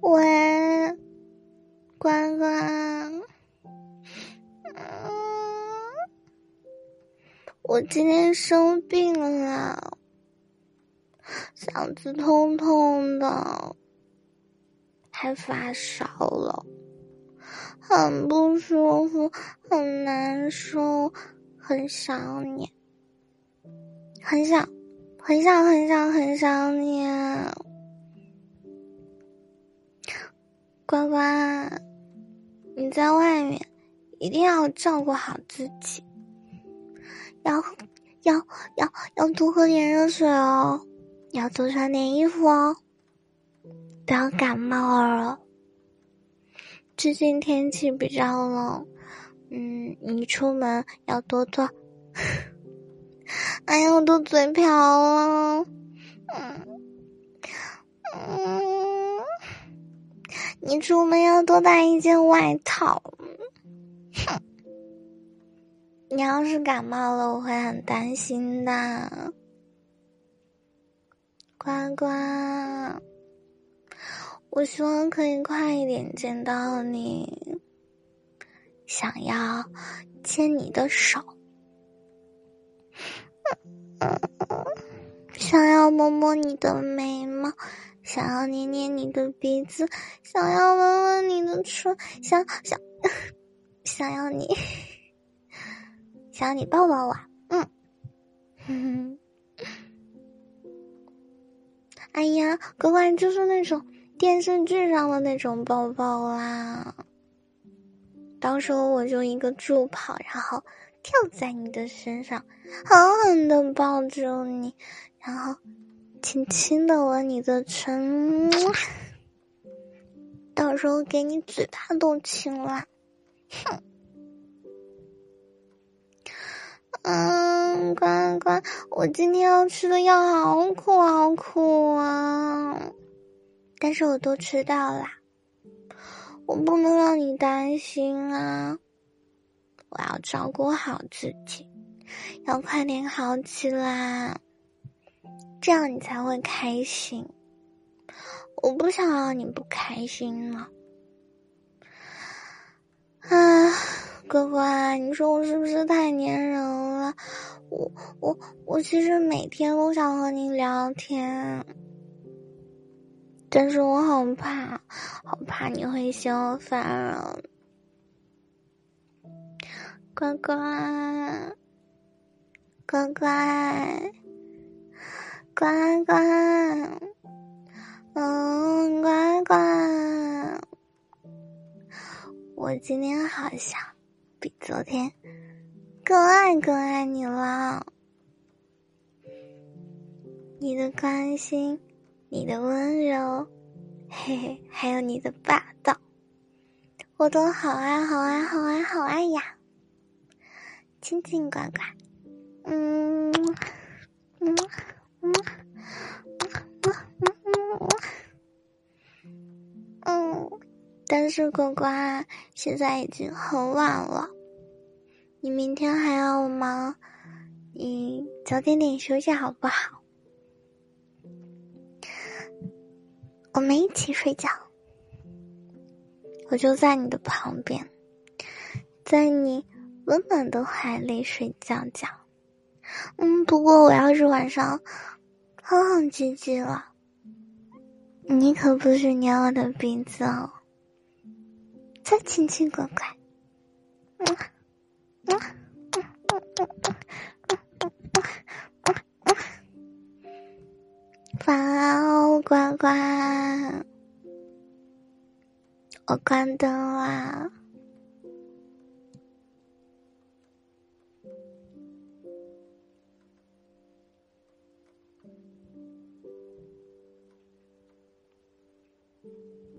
喂，关关，我今天生病了，嗓子痛痛的，还发烧了，很不舒服，很难受，很想你，很想，很想，很想，很想你。乖乖，你在外面一定要照顾好自己，要要要要多喝点热水哦，要多穿点衣服哦，不要感冒了。最近天气比较冷，嗯，你出门要多多。哎呀，我都嘴瓢了，嗯嗯。你出门要多带一件外套。哼，你要是感冒了，我会很担心的。乖乖，我希望可以快一点见到你，想要牵你的手，想要摸摸你的眉毛。想要捏捏你的鼻子，想要吻吻你的唇，想想 想要你，想要你抱抱我，嗯，哎呀，乖乖就是那种电视剧上的那种抱抱啦。到时候我就一个助跑，然后跳在你的身上，狠狠的抱住你，然后。轻轻的吻你的唇，到时候给你嘴巴都亲了。哼，嗯，乖乖，我今天要吃的药好苦好苦啊！但是我都吃到了，我不能让你担心啊！我要照顾好自己，要快点好起来。这样你才会开心。我不想让你不开心了。啊，乖乖，你说我是不是太粘人了？我我我其实每天都想和你聊天，但是我好怕，好怕你会嫌我烦人。乖乖，乖乖。乖乖，嗯，乖乖，我今天好像比昨天更爱更爱你了。你的关心，你的温柔，嘿嘿，还有你的霸道，我都好爱好爱好爱好爱呀！亲亲乖乖，但是乖乖，现在已经很晚了，你明天还要忙，你早点点休息好不好？我们一起睡觉，我就在你的旁边，在你温暖的怀里睡觉觉。嗯，不过我要是晚上哼哼唧唧了，你可不许捏我的鼻子哦！再亲亲乖乖，嗯嗯嗯嗯嗯嗯嗯嗯，晚安哦，乖乖，我关灯啦。